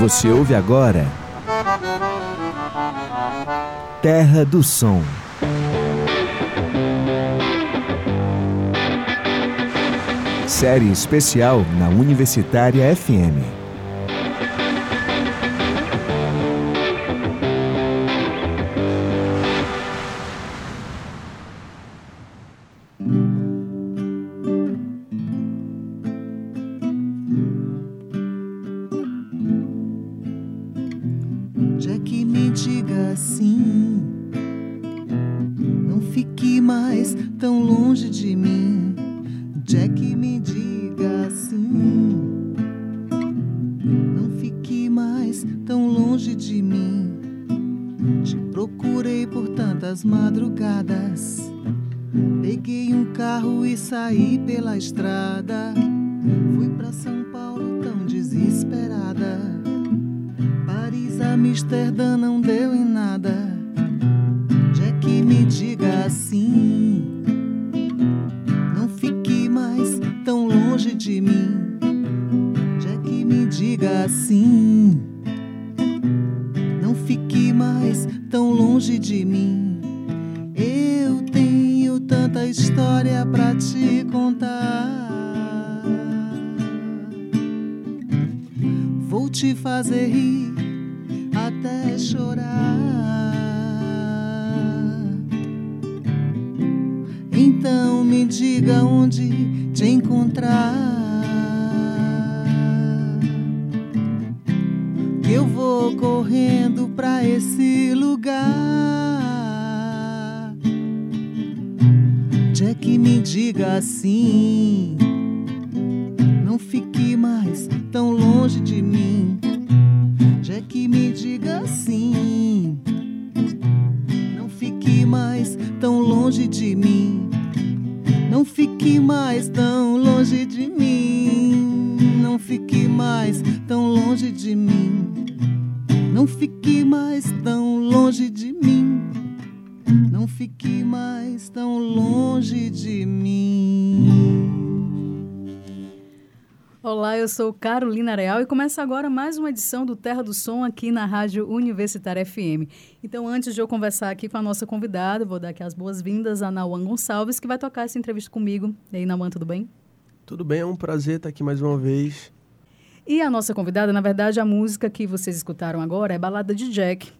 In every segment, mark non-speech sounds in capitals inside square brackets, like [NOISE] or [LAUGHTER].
Você ouve agora Terra do Som. Série especial na Universitária FM. madrugadas. Peguei um carro e saí pela estrada. Fui pra São Paulo tão desesperada. Paris, Amsterdã não deu em nada. Jack, é me diga assim. Não fique mais tão longe de mim. Jack, é me diga assim. Não fique mais tão longe de mim. correndo pra esse lugar. Jack, é me diga assim. Sou Carolina Real e começa agora mais uma edição do Terra do Som aqui na Rádio Universitária FM. Então, antes de eu conversar aqui com a nossa convidada, vou dar aqui as boas-vindas a Nauan Gonçalves, que vai tocar essa entrevista comigo. E aí, Nauan, tudo bem? Tudo bem, é um prazer estar aqui mais uma vez. E a nossa convidada, na verdade, a música que vocês escutaram agora é Balada de Jack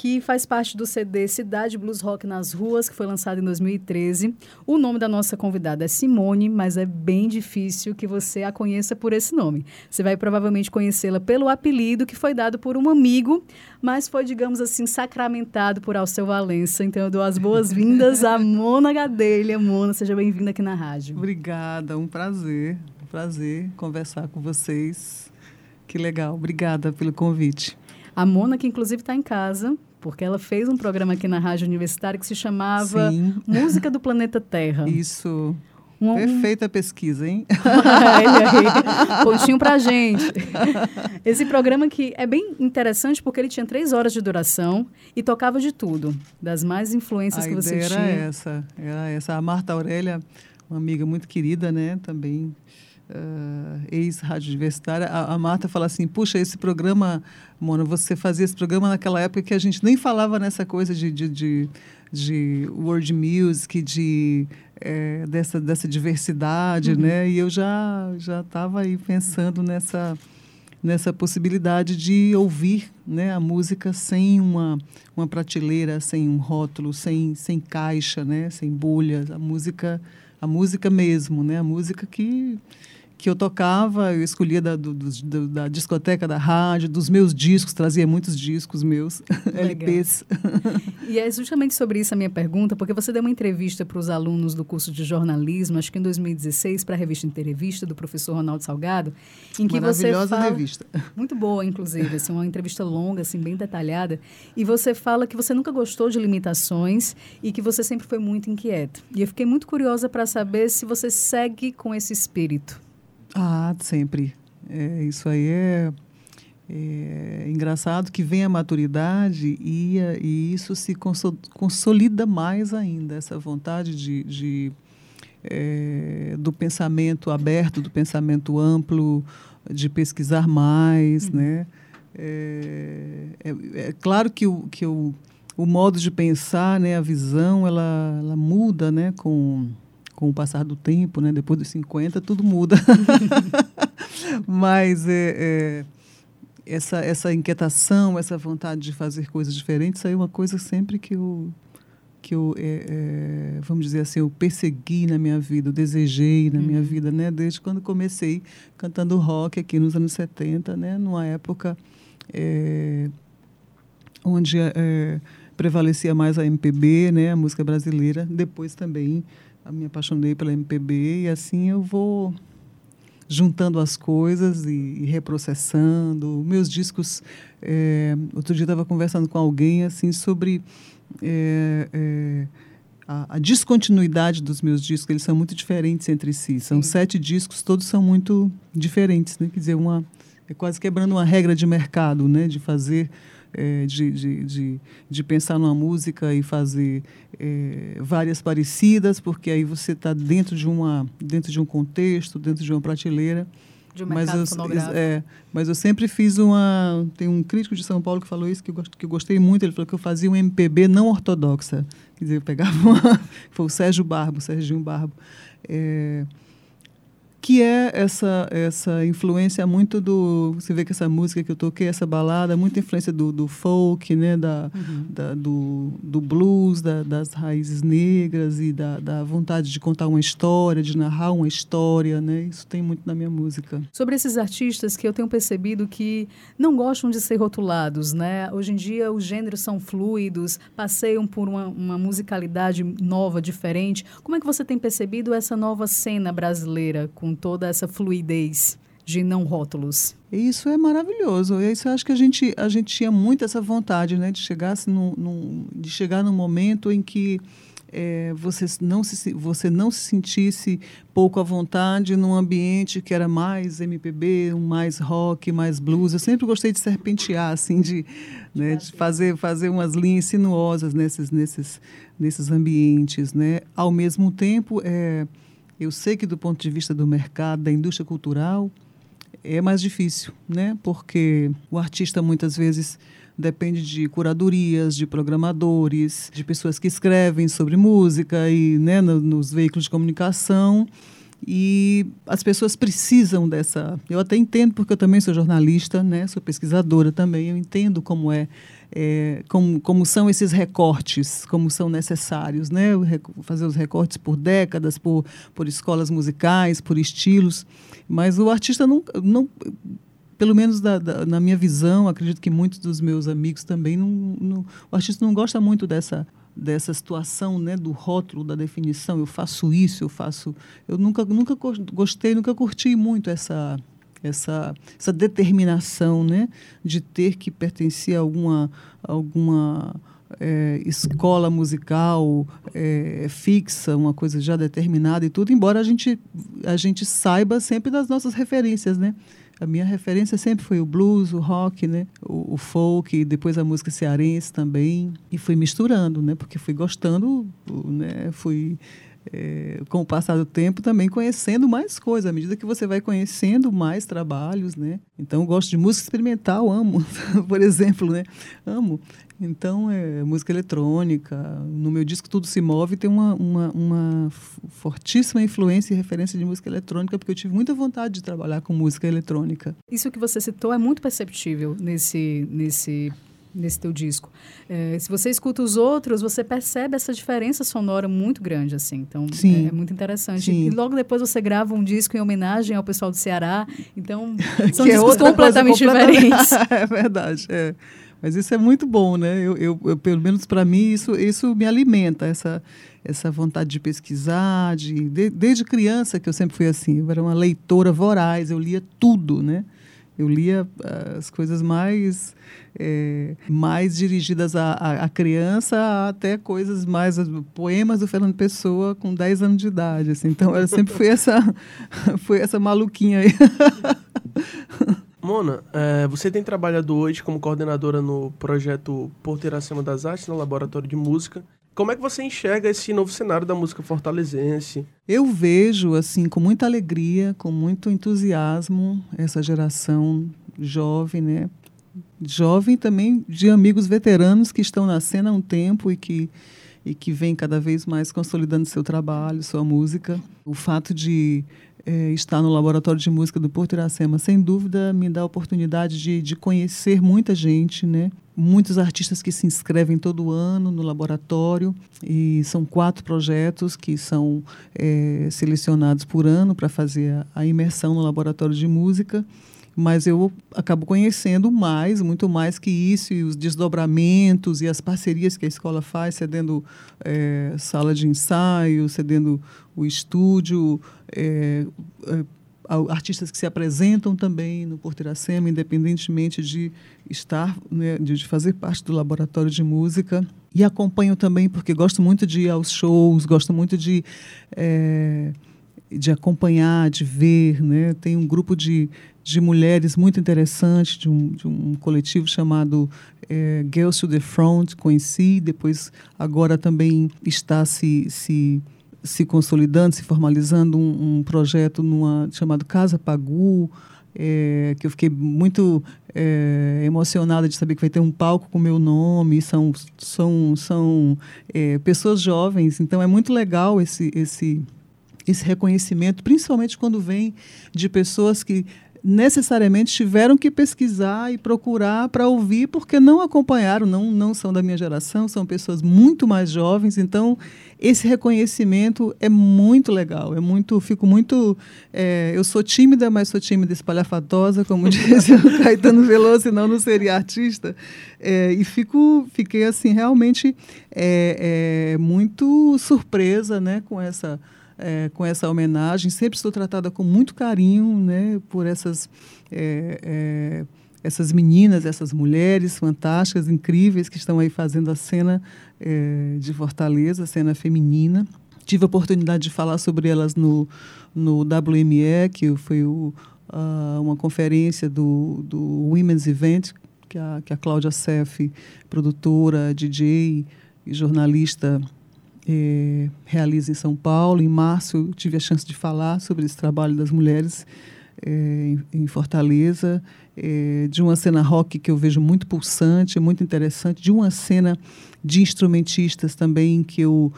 que faz parte do CD Cidade Blues Rock nas Ruas, que foi lançado em 2013. O nome da nossa convidada é Simone, mas é bem difícil que você a conheça por esse nome. Você vai provavelmente conhecê-la pelo apelido que foi dado por um amigo, mas foi, digamos assim, sacramentado por Alceu Valença. Então eu dou as boas-vindas a [LAUGHS] Mona Gadelha. Mona, seja bem-vinda aqui na rádio. Obrigada, um prazer, um prazer conversar com vocês. Que legal, obrigada pelo convite. A Mona, que inclusive está em casa, porque ela fez um programa aqui na Rádio Universitária que se chamava Sim. Música do Planeta Terra. Isso. Um, Perfeita pesquisa, hein? [LAUGHS] Pontinho pra gente. Esse programa que é bem interessante porque ele tinha três horas de duração e tocava de tudo, das mais influências a que você tinha. Era essa, era essa. A Marta Aurélia, uma amiga muito querida, né? Também uh, ex-rádio universitária, a, a, Marta fala assim, puxa, esse programa, Mona, você fazia esse programa naquela época que a gente nem falava nessa coisa de, de, de, de world music, de, é, dessa, dessa diversidade, uhum. né? E eu já já estava aí pensando nessa nessa possibilidade de ouvir né, a música sem uma, uma prateleira, sem um rótulo, sem, sem caixa, né, sem bolhas, a música a música mesmo, né, a música que que eu tocava, eu escolhia da, do, do, da discoteca, da rádio, dos meus discos, trazia muitos discos meus, LPs. [LAUGHS] E é justamente sobre isso a minha pergunta, porque você deu uma entrevista para os alunos do curso de jornalismo, acho que em 2016, para a revista Entrevista, do professor Ronaldo Salgado, em que você fala... revista. [LAUGHS] Muito boa, inclusive, assim, uma entrevista longa, assim, bem detalhada, e você fala que você nunca gostou de limitações e que você sempre foi muito inquieto. E eu fiquei muito curiosa para saber se você segue com esse espírito. Ah, sempre. É, isso aí é, é, engraçado que vem a maturidade e, e isso se consolida mais ainda, essa vontade de, de é, do pensamento aberto, do pensamento amplo, de pesquisar mais, uhum. né? É, é, é, claro que, o, que o, o modo de pensar, né, a visão, ela, ela muda né, com, com o passar do tempo, né? Depois dos 50, tudo muda. [LAUGHS] Mas é, é, essa, essa inquietação, essa vontade de fazer coisas diferentes, aí é uma coisa sempre que eu, que eu é, é, vamos dizer assim, eu persegui na minha vida, eu desejei na uhum. minha vida, né? Desde quando comecei cantando rock aqui nos anos 70, né? Numa época é, onde é, prevalecia mais a MPB, né? A música brasileira. Depois também me apaixonei pela MPB e assim eu vou juntando as coisas e, e reprocessando. Meus discos, é, outro dia estava conversando com alguém assim sobre é, é, a, a, descontinuidade dos meus discos. Eles são muito diferentes entre si. São Sim. sete discos, todos são muito diferentes, né? Quer dizer, uma é quase quebrando uma regra de mercado, né? De fazer é, de, de, de, de, pensar numa música e fazer é, várias parecidas, porque aí você está dentro de uma dentro de um contexto, dentro de uma prateleira. De um mas eu, é, mas eu sempre fiz uma. Tem um crítico de São Paulo que falou isso, que eu, que eu gostei muito. Ele falou que eu fazia um MPB não ortodoxa. Quer dizer, eu pegava uma. [LAUGHS] Foi o Sérgio Barbo, o Serginho Barbo. É, que é essa essa influência muito do você vê que essa música que eu toquei essa balada muita influência do, do folk né da, uhum. da do, do blues da, das raízes negras e da, da vontade de contar uma história de narrar uma história né? Isso tem muito na minha música. Sobre esses artistas que eu tenho percebido que não gostam de ser rotulados né? Hoje em dia os gêneros são fluidos passeiam por uma, uma musicalidade nova diferente. Como é que você tem percebido essa nova cena brasileira com com toda essa fluidez de não rótulos. Isso é maravilhoso. Isso eu acho que a gente, a gente tinha muito essa vontade né, de, chegar num, num, de chegar num momento em que é, você, não se, você não se sentisse pouco à vontade num ambiente que era mais MPB, mais rock, mais blues. Eu sempre gostei de serpentear, assim, de, né, de fazer, fazer umas linhas sinuosas nesses, nesses, nesses ambientes. Né? Ao mesmo tempo, é, eu sei que do ponto de vista do mercado, da indústria cultural, é mais difícil, né? Porque o artista muitas vezes depende de curadorias, de programadores, de pessoas que escrevem sobre música e né, nos veículos de comunicação. E as pessoas precisam dessa. Eu até entendo, porque eu também sou jornalista, né? sou pesquisadora também, eu entendo como é, é como, como são esses recortes, como são necessários, né? fazer os recortes por décadas, por, por escolas musicais, por estilos. Mas o artista não. não pelo menos da, da, na minha visão, acredito que muitos dos meus amigos também não, não, o artista não gosta muito dessa dessa situação, né, do rótulo, da definição, eu faço isso, eu faço, eu nunca nunca gostei, nunca curti muito essa essa essa determinação, né, de ter que pertencer a alguma alguma é, escola musical é, fixa, uma coisa já determinada e tudo, embora a gente a gente saiba sempre das nossas referências, né? A minha referência sempre foi o blues, o rock, né? O, o, folk, depois a música cearense também. E fui misturando, né? Porque fui gostando, né? Fui, é, com o passar do tempo, também conhecendo mais coisas. À medida que você vai conhecendo mais trabalhos, né? Então, gosto de música experimental, amo, [LAUGHS] por exemplo, né? Amo. Então, é música eletrônica. No meu disco Tudo Se Move tem uma, uma, uma, fortíssima influência e referência de música eletrônica, porque eu tive muita vontade de trabalhar com música eletrônica. Isso que você citou é muito perceptível nesse, nesse, nesse teu disco. É, se você escuta os outros, você percebe essa diferença sonora muito grande, assim. Então. É, é muito interessante. Sim. E logo depois você grava um disco em homenagem ao pessoal do Ceará. Então, [LAUGHS] são é discos completamente, completamente diferentes. [LAUGHS] é verdade, é. Mas isso é muito bom, né? Eu, eu, eu pelo menos para mim, isso, isso me alimenta, essa, essa vontade de pesquisar. De, de, desde criança que eu sempre fui assim, eu era uma leitora voraz, eu lia tudo, né? Eu lia uh, as coisas mais, é, mais dirigidas à, à, criança, até coisas mais. poemas do Fernando Pessoa com 10 anos de idade. Assim. Então, eu sempre fui essa, [LAUGHS] fui essa maluquinha aí. [LAUGHS] Mona, é, você tem trabalhado hoje como coordenadora no projeto Porteira Acima das Artes, no Laboratório de Música. Como é que você enxerga esse novo cenário da música fortalezense? Eu vejo, assim, com muita alegria, com muito entusiasmo, essa geração jovem, né? jovem também de amigos veteranos que estão na cena há um tempo e que e que vem cada vez mais consolidando seu trabalho, sua música. O fato de é, estar no laboratório de música do Porto Iracema, sem dúvida, me dá a oportunidade de, de conhecer muita gente, né? Muitos artistas que se inscrevem todo ano no laboratório e são quatro projetos que são é, selecionados por ano para fazer a, a imersão no laboratório de música mas eu acabo conhecendo mais, muito mais que isso, e os desdobramentos e as parcerias que a escola faz, cedendo é, sala de ensaio, cedendo o estúdio, é, é, artistas que se apresentam também no Porto Iracema, independentemente de estar, né, de fazer parte do laboratório de música. E acompanho também porque gosto muito de ir aos shows, gosto muito de é, de acompanhar, de ver, né? Tem um grupo de, de mulheres muito interessante, de um, de um coletivo chamado é, Girls to the Front, conheci, depois agora também está se, se, se consolidando, se formalizando um, um projeto numa, chamado Casa Pagu, é, que eu fiquei muito é, emocionada de saber que vai ter um palco com meu nome, são, são, são é, pessoas jovens, então é muito legal esse, esse esse reconhecimento, principalmente quando vem de pessoas que necessariamente tiveram que pesquisar e procurar para ouvir, porque não acompanharam, não, não são da minha geração, são pessoas muito mais jovens. Então, esse reconhecimento é muito legal. É muito, fico muito. É, eu sou tímida, mas sou tímida espalhafatosa, como [LAUGHS] dizia o Caetano Veloso, senão não seria artista. É, e fico, fiquei assim realmente é, é muito surpresa, né, com essa é, com essa homenagem. Sempre estou tratada com muito carinho né, por essas, é, é, essas meninas, essas mulheres fantásticas, incríveis, que estão aí fazendo a cena é, de Fortaleza, a cena feminina. Tive a oportunidade de falar sobre elas no, no WME, que foi o, uma conferência do, do Women's Event, que a, que a Cláudia Seff, produtora, DJ e jornalista é, realiza em São Paulo. Em março, eu tive a chance de falar sobre esse trabalho das mulheres é, em, Fortaleza, é, de uma cena rock que eu vejo muito pulsante, muito interessante, de uma cena de instrumentistas também que eu,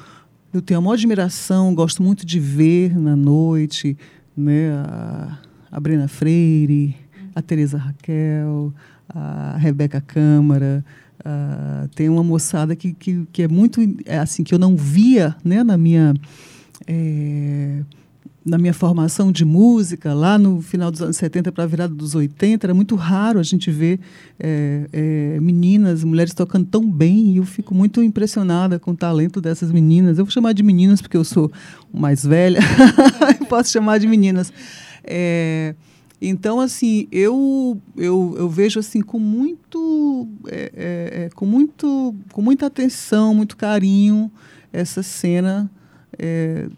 eu tenho a maior admiração, gosto muito de ver na noite, né, a, a Brena Freire, a Teresa Raquel, a Rebeca Câmara, Uh, tem uma moçada que, que, que é muito é assim que eu não via né, na minha é, na minha formação de música lá no final dos anos 70 para a virada dos 80 era muito raro a gente ver é, é, meninas mulheres tocando tão bem e eu fico muito impressionada com o talento dessas meninas. Eu vou chamar de meninas porque eu sou mais velha [LAUGHS] posso chamar de meninas. É, então, assim, eu, eu, eu vejo assim com muito, é, é, é, com muito, com muita atenção, muito carinho essa cena é,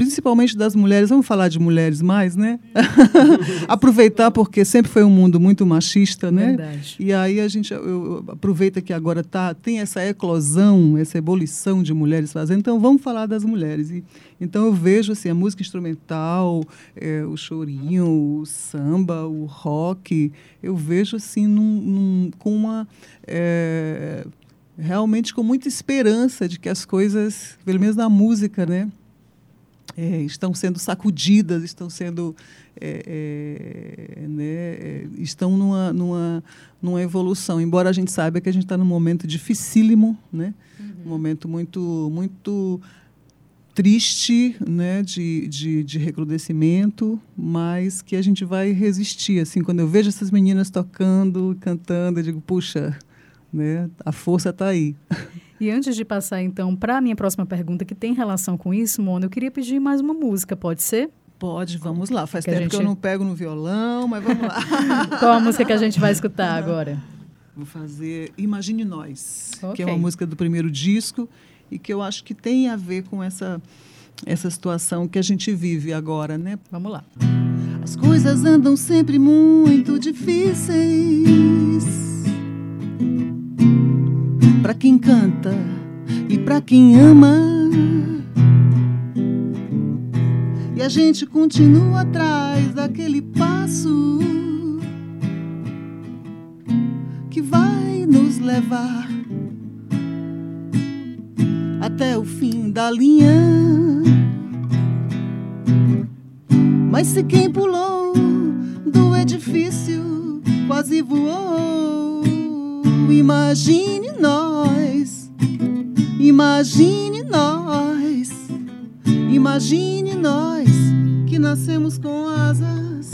principalmente das mulheres, vamos falar de mulheres mais, né? [LAUGHS] Aproveitar porque sempre foi um mundo muito machista, né? Verdade. E aí a gente eu, aproveita que agora tá tem essa eclosão, essa ebulição de mulheres fazendo. Então vamos falar das mulheres. E, então eu vejo assim a música instrumental, é, o chorinho, o samba, o rock, eu vejo assim num, num, com uma é, realmente com muita esperança de que as coisas, pelo menos na música, né? É, estão sendo sacudidas, estão sendo é, é, né, é, estão numa, numa, numa evolução. Embora a gente saiba que a gente está num momento dificílimo, né, uhum. um momento muito muito triste, né, de, de, de recrudescimento, mas que a gente vai resistir. Assim, quando eu vejo essas meninas tocando, cantando, eu digo, puxa, né, a força está aí. [LAUGHS] E antes de passar, então, para a minha próxima pergunta, que tem relação com isso, Mona, eu queria pedir mais uma música, pode ser? Pode, vamos lá. Faz que tempo gente... que eu não pego no violão, mas vamos lá. [LAUGHS] Qual a música que a gente vai escutar agora? Vou fazer Imagine Nós, okay. que é uma música do primeiro disco e que eu acho que tem a ver com essa, essa situação que a gente vive agora, né? Vamos lá. As coisas andam sempre muito difíceis para quem canta e para quem ama. E a gente continua atrás daquele passo que vai levar até o fim da linha. Mas se quem pulou do edifício quase voou, imagine nós, imagine nós, imagine nós que nascemos com asas.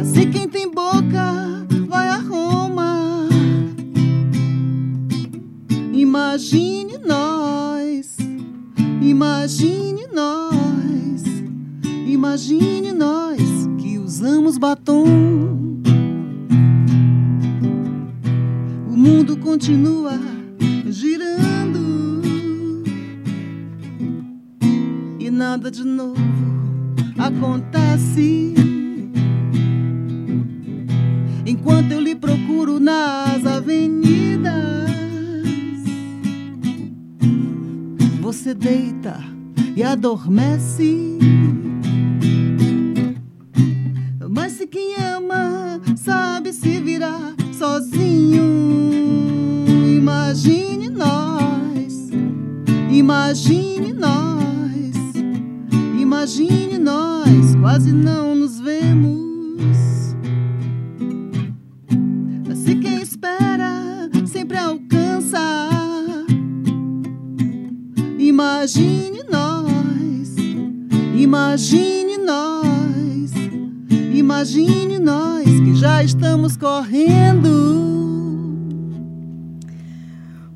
Assim quem tem boca vai a Roma. Imagine nós, imagine nós, imagine nós que usamos batom. Continua girando e nada de novo acontece. Enquanto eu lhe procuro nas avenidas, você deita e adormece. Imagine nós, imagine nós, quase não nos vemos. Se quem espera sempre alcança. Imagine nós, imagine nós, imagine nós que já estamos correndo.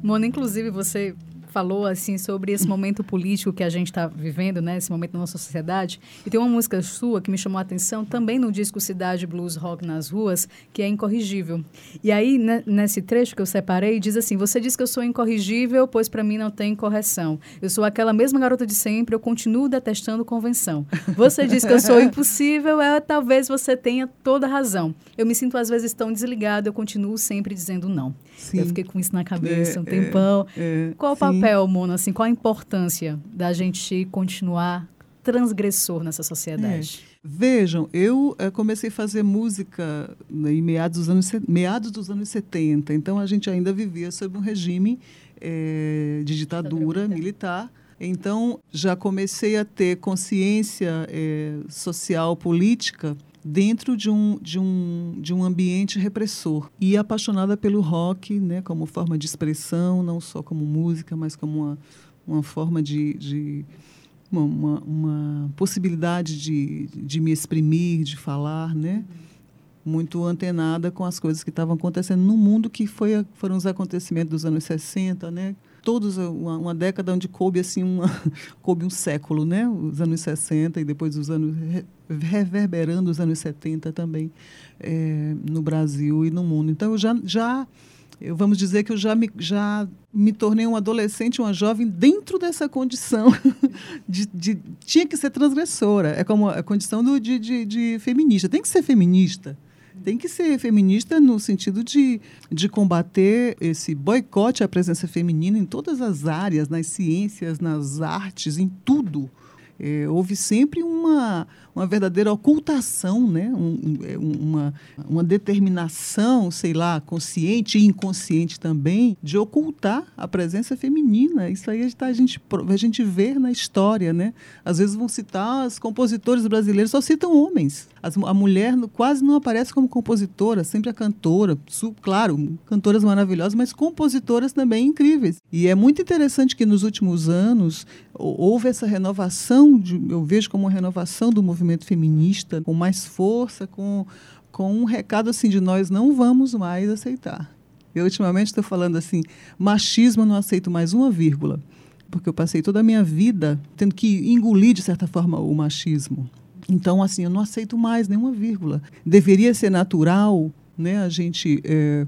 Mona, inclusive você falou assim sobre esse momento político que a gente está vivendo, né? Esse momento na nossa sociedade. E tem uma música sua que me chamou a atenção também no disco Cidade Blues Rock nas Ruas, que é Incorrigível. E aí né, nesse trecho que eu separei diz assim: Você diz que eu sou incorrigível, pois para mim não tem correção. Eu sou aquela mesma garota de sempre, eu continuo detestando convenção. Você diz que eu sou impossível, é talvez você tenha toda razão. Eu me sinto às vezes tão desligado, eu continuo sempre dizendo não. Sim. Eu fiquei com isso na cabeça É, um tempão. é, Qual o sim. Papel, Mona, assim, qual a importância da gente continuar transgressor nessa sociedade? Vejam, eu eh, comecei a fazer música né, em meados dos, anos, meados dos anos 70, então a gente ainda vivia sob um regime eh, de ditadura militar. Então já comecei a ter consciência eh, social, política dentro de um, de, um, de um ambiente repressor e apaixonada pelo rock né, como forma de expressão, não só como música, mas como uma, uma forma de, de uma, uma, uma possibilidade de, de me exprimir, de falar, né? Muito antenada com as coisas que estavam acontecendo no mundo, que foi, foram os acontecimentos dos anos 60, né? Todos, uma, uma década onde coube, assim, uma, [LAUGHS] coube um século, né? Os anos 60 e depois os anos... re- reverberando os anos 70 também eh, no Brasil e no mundo. Então, eu já... já eu, vamos dizer que eu já me, já me tornei um adolescente, uma jovem, dentro dessa condição [LAUGHS] de, de- tinha que ser transgressora. É como a condição do, de, de, de feminista. Tem que ser feminista. Tem que ser feminista no sentido de, de combater esse boicote à presença feminina em todas as áreas, nas ciências, nas artes, em tudo. É, houve sempre uma, uma verdadeira ocultação, né? É, um- uma, uma determinação, sei lá, consciente e inconsciente também, de ocultar a presença feminina. Isso aí tá, a gente, pro- a gente vê na história. Né? Às vezes vão citar os compositores brasileiros, só citam homens. As a mulher quase não aparece como compositora, sempre a cantora. Su- claro, cantoras maravilhosas, mas compositoras também incríveis. E é muito interessante que nos últimos anos hou- houve essa renovação, de, eu vejo como uma renovação do movimento feminista, com mais força, com, com um recado assim de nós não vamos mais aceitar. Eu ultimamente estou falando assim, machismo eu não aceito mais uma vírgula, porque eu passei toda a minha vida tendo que engolir de certa forma o machismo. Então assim, eu não aceito mais nenhuma vírgula. Deveria ser natural, né, a gente é,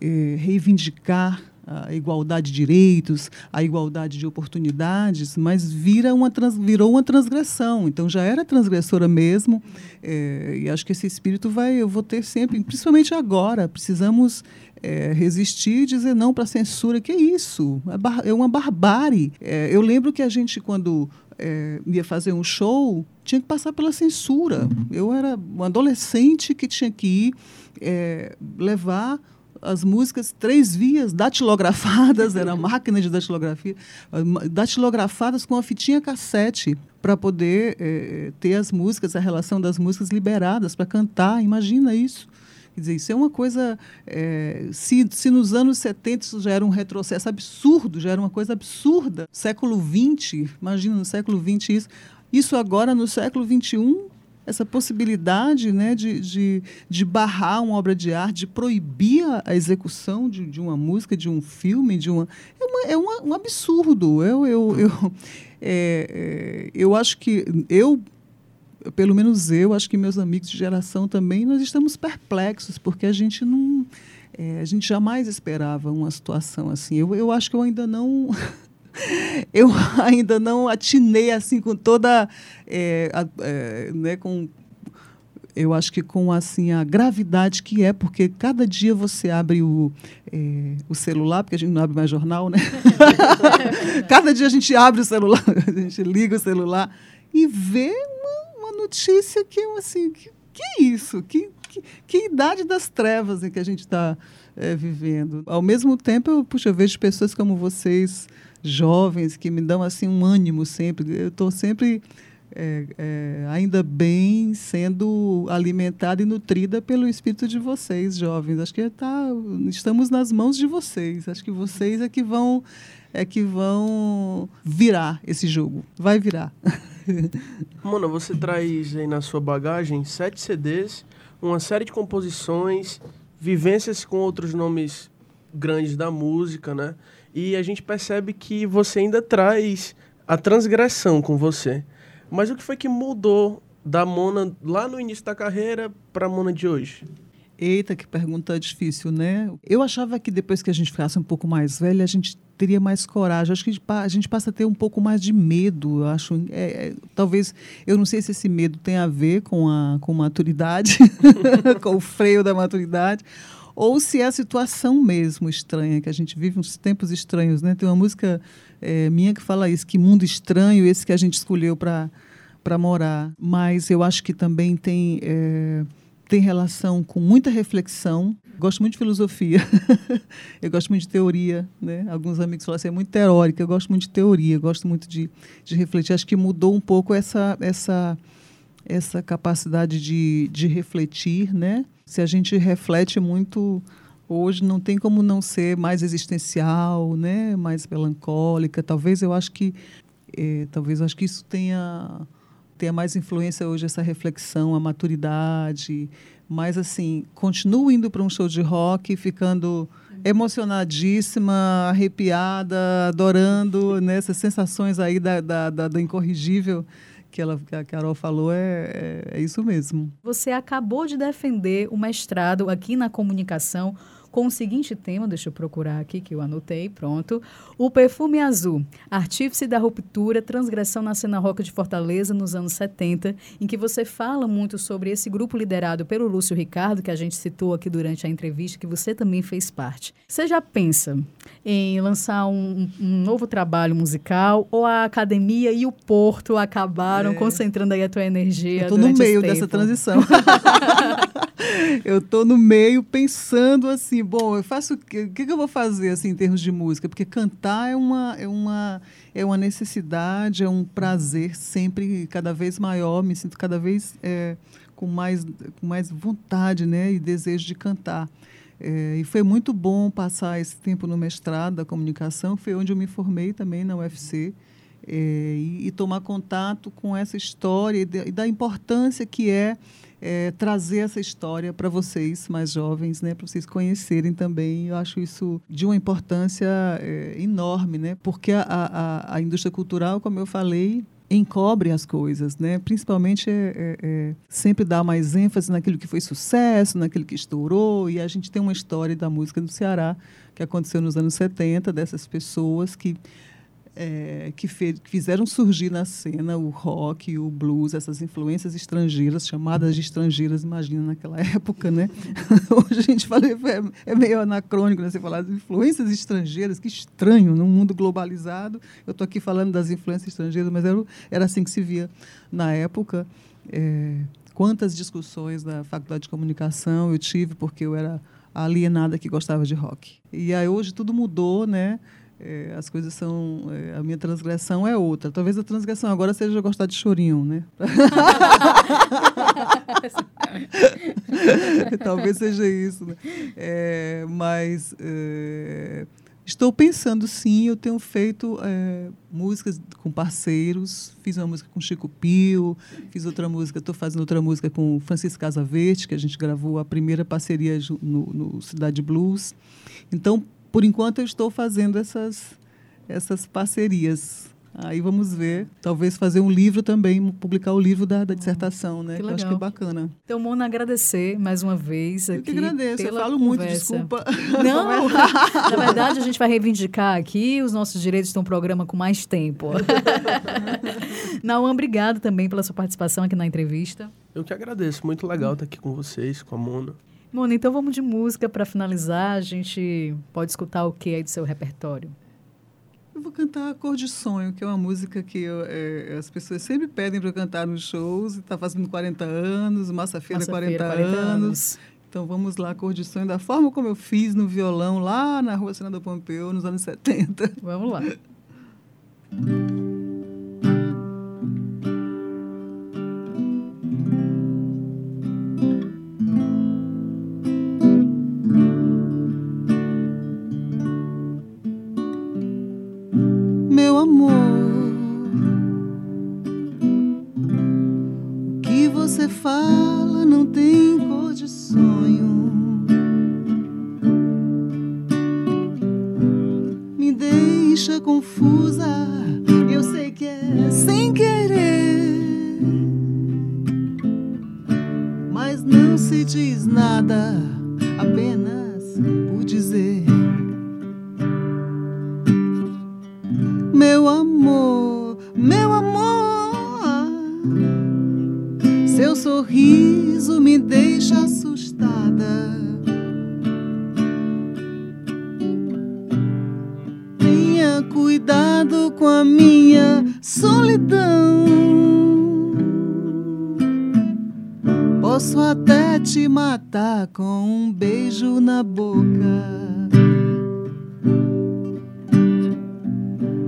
é, reivindicar a igualdade de direitos, a igualdade de oportunidades, mas vira uma trans, virou uma transgressão. Então já era transgressora mesmo, é, e acho que esse espírito vai, eu vou ter sempre, principalmente agora, precisamos é, resistir e dizer não para a censura. Que é isso? É, é uma barbárie. É, eu lembro que a gente, quando é, ia fazer um show, tinha que passar pela censura. Eu era um adolescente que tinha que ir levar as músicas três vias datilografadas, era máquina de datilografia, datilografadas com a fitinha cassete para poder é, ter as músicas, a relação das músicas liberadas para cantar. Imagina isso. Quer dizer, isso é uma coisa. É, se, se nos anos 70 isso já era um retrocesso absurdo, já era uma coisa absurda, século XX, imagina no século XX isso. Isso agora, no século XXI, essa possibilidade né, de, de, de, barrar uma obra de arte, de proibir a, execução de, de, uma música, de um filme, de uma. É, uma, é uma, um absurdo. Eu, eu, eu, é, é, eu acho que eu pelo menos eu, acho que meus amigos de geração também, nós estamos perplexos, porque a gente não. É, a gente jamais esperava uma situação assim. Eu, eu acho que eu ainda não. [LAUGHS] [LAUGHS] eu ainda não atinei assim com toda. É, é, né, com, eu acho que com assim a gravidade que é, porque cada dia você abre o, é, o celular, porque a gente não abre mais jornal, né? [LAUGHS] cada dia a gente abre o celular, [LAUGHS] a gente liga o celular e vê notícia que é assim, que, que é isso? Que, que, que, idade das trevas em que a gente está é, vivendo? Ao mesmo tempo, eu, puxa, eu vejo pessoas como vocês, jovens, que me dão assim um ânimo sempre. Eu estou sempre é, é, ainda bem sendo alimentada e nutrida pelo espírito de vocês, jovens. Acho que tá, estamos nas mãos de vocês. Acho que vocês é que vão é que vão virar esse jogo. Vai virar. [LAUGHS] Mona, você traz aí na sua bagagem sete CDs, uma série de composições, vivências com outros nomes grandes da música, né? E a gente percebe que você ainda traz a transgressão com você. Mas o que foi que mudou da Mona lá no início da carreira para a Mona de hoje? Eita, que pergunta difícil, né? Eu achava que depois que a gente ficasse um pouco mais velha, a gente teria mais coragem. Acho que a gente passa a ter um pouco mais de medo. Eu acho, é, é, talvez, eu não sei se esse medo tem a ver com a com maturidade, [LAUGHS] com o freio da maturidade, ou se é a situação mesmo estranha que a gente vive uns tempos estranhos, né? Tem uma música é, minha que fala isso, que mundo estranho esse que a gente escolheu para morar. Mas eu acho que também tem é, tem relação com muita reflexão. Gosto muito de filosofia. [LAUGHS] eu gosto muito de teoria. Né? Alguns amigos falam assim, é muito teórica. Eu gosto muito de teoria, gosto muito de, de refletir. Acho que mudou um pouco essa, essa, essa capacidade de, de refletir. Né? Se a gente reflete muito hoje, não tem como não ser mais existencial, né? mais melancólica. Talvez eu acho que, é, talvez eu acho que isso tenha tenha mais influência hoje essa reflexão, a maturidade. Mas, assim, continuo indo para um show de rock, ficando emocionadíssima, arrepiada, adorando né, essas sensações aí da, da, da, do incorrigível que, ela, que a Carol falou é, é, é isso mesmo. Você acabou de defender o mestrado aqui na comunicação com o seguinte tema, deixa eu procurar aqui que eu anotei, pronto. O Perfume Azul, artífice da ruptura, transgressão na cena rock de Fortaleza nos anos 70, em que você fala muito sobre esse grupo liderado pelo Lúcio Ricardo, que a gente citou aqui durante a entrevista, que você também fez parte. Você já pensa em lançar um, um novo trabalho musical ou a academia e o Porto acabaram é. concentrando aí a tua energia? Eu tô no meio dessa transição. [LAUGHS] eu tô no meio pensando assim, bom, eu faço o que, que, eu vou fazer assim em termos de música? Porque cantar é uma é uma é uma necessidade, é um prazer sempre cada vez maior. Me sinto cada vez é, com mais com mais vontade, né, e desejo de cantar. É, e foi muito bom passar esse tempo no mestrado da comunicação, foi onde eu me formei também na UFC. É, e, e, tomar contato com essa história e, de, e da importância que é é, trazer essa história para vocês mais jovens, né, para vocês conhecerem também. Eu acho isso de uma importância é, enorme, né, porque a, a, a indústria cultural, como eu falei, encobre as coisas, né? Principalmente é, é, é, sempre dar mais ênfase naquilo que foi sucesso, naquilo que estourou. E a gente tem uma história da música do Ceará que aconteceu nos anos 70, dessas pessoas que é, que, que, fizeram surgir na cena o rock, o blues, essas influências estrangeiras, chamadas de estrangeiras, imagina naquela [LAUGHS] época, né? [LAUGHS] Hoje a gente fala, é, é meio anacrônico né? você falar de influências estrangeiras, que estranho, num mundo globalizado. Eu estou aqui falando das influências estrangeiras, mas era, era assim que se via na época. É, quantas discussões na faculdade de comunicação eu tive, porque eu era alienada que gostava de rock. E aí hoje tudo mudou, né? É, as coisas são. É, a minha transgressão é outra. Talvez a transgressão agora seja gostar de chorinho, né? [LAUGHS] Talvez seja isso. Né? É, mas é, estou pensando sim, eu tenho feito é, músicas com parceiros. Fiz uma música com Chico Pio, fiz outra música, estou fazendo outra música com Francisco Casaverde, que a gente gravou a primeira parceria no, no Cidade Blues. Então, por enquanto eu estou fazendo essas, essas parcerias. Aí vamos ver, talvez fazer um livro também, publicar o livro da, da dissertação, né? Que legal. Eu acho que é bacana. Então, Mona, agradecer mais uma vez aqui. Eu que agradeço, eu falo conversa. muito, desculpa. Não, [LAUGHS] na verdade, a gente vai reivindicar aqui os nossos direitos de um programa com mais tempo. [LAUGHS] Nauan, obrigado também pela sua participação aqui na entrevista. Eu que agradeço, muito legal estar aqui com vocês, com a Mona. Mona, então vamos de música para finalizar. A gente pode escutar o que aí do seu repertório? Eu vou cantar Cor de Sonho, que é uma música que eu, é, as pessoas sempre pedem para eu cantar nos shows. Está fazendo 40 anos, Massa Feira, Massa 40, Feira 40 anos. anos. Então vamos lá, Cor de Sonho, da forma como eu fiz no violão lá na rua Senador Pompeu, nos anos 70. Vamos lá. nada, apenas por dizer: Meu amor, meu amor, seu sorriso me deixa assustada. Tenha cuidado com a minha solidão. Posso até te matar com um beijo na boca.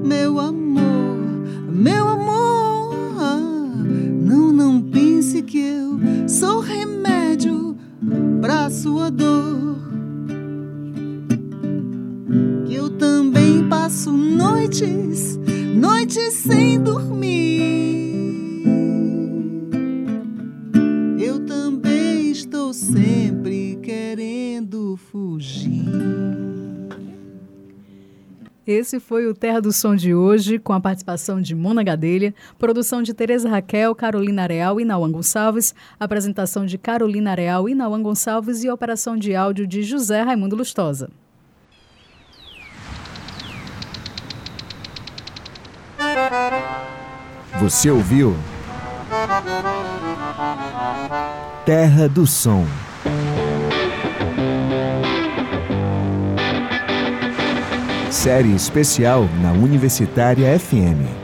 Meu amor, meu amor, não, não pense que eu sou remédio pra sua dor. Que eu também passo noites, noites sem dormir. Esse foi o Terra do Som de hoje, com a participação de Mona Gadelha, produção de Tereza Raquel, Carolina Real e Nauan Gonçalves, apresentação de Carolina Real e Nauan Gonçalves e operação de áudio de José Raimundo Lustosa. Você ouviu? Terra do Som. Série especial na Universitária FM.